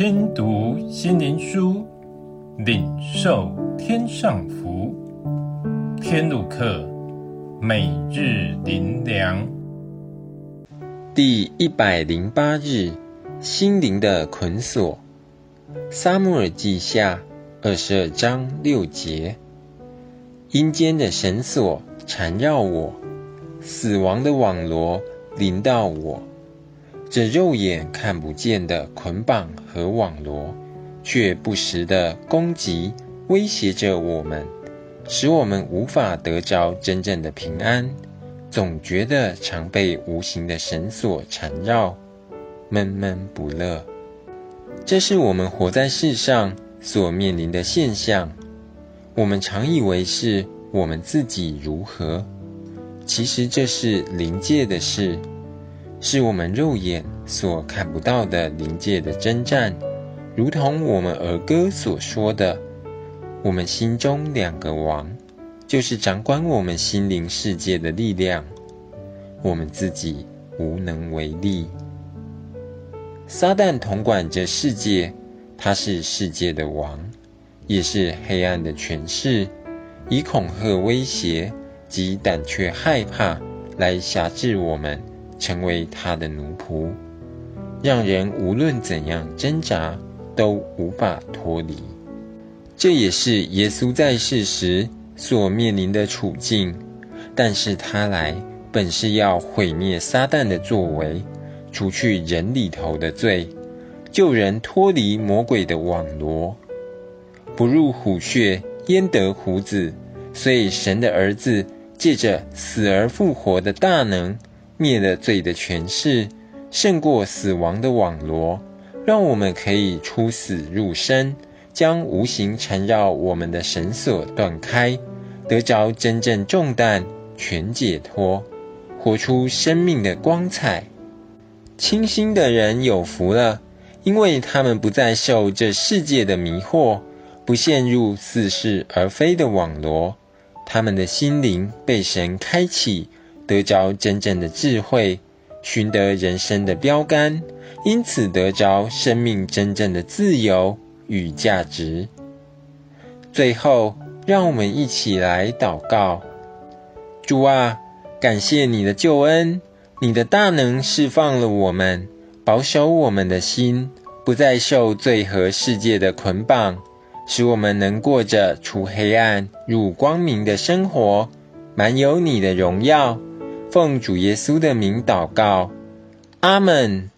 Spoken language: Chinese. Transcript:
听读心灵书，领受天上福。天路客，每日灵粮，第一百零八日，心灵的捆锁。撒母耳记下二十二章六节：阴间的绳索缠绕我，死亡的网罗临到我。这肉眼看不见的捆绑和网罗，却不时地攻击、威胁着我们，使我们无法得着真正的平安，总觉得常被无形的绳索缠绕，闷闷不乐。这是我们活在世上所面临的现象。我们常以为是我们自己如何，其实这是灵界的事。是我们肉眼所看不到的灵界的征战，如同我们儿歌所说的：“我们心中两个王，就是掌管我们心灵世界的力量，我们自己无能为力。”撒旦统管这世界，他是世界的王，也是黑暗的权势，以恐吓、威胁及胆怯、害怕来挟制我们。成为他的奴仆，让人无论怎样挣扎都无法脱离。这也是耶稣在世时所面临的处境。但是他来本是要毁灭撒旦的作为，除去人里头的罪，救人脱离魔鬼的网罗。不入虎穴，焉得虎子？所以神的儿子借着死而复活的大能。灭了罪的权势，胜过死亡的网罗，让我们可以出死入生，将无形缠绕我们的绳索断开，得着真正重担，全解脱，活出生命的光彩。清心的人有福了，因为他们不再受这世界的迷惑，不陷入似是而非的网罗，他们的心灵被神开启。得着真正的智慧，寻得人生的标竿，因此得着生命真正的自由与价值。最后，让我们一起来祷告：主啊，感谢你的救恩，你的大能释放了我们，保守我们的心，不再受罪和世界的捆绑，使我们能过着除黑暗入光明的生活，满有你的荣耀。奉主耶稣的名祷告，阿门。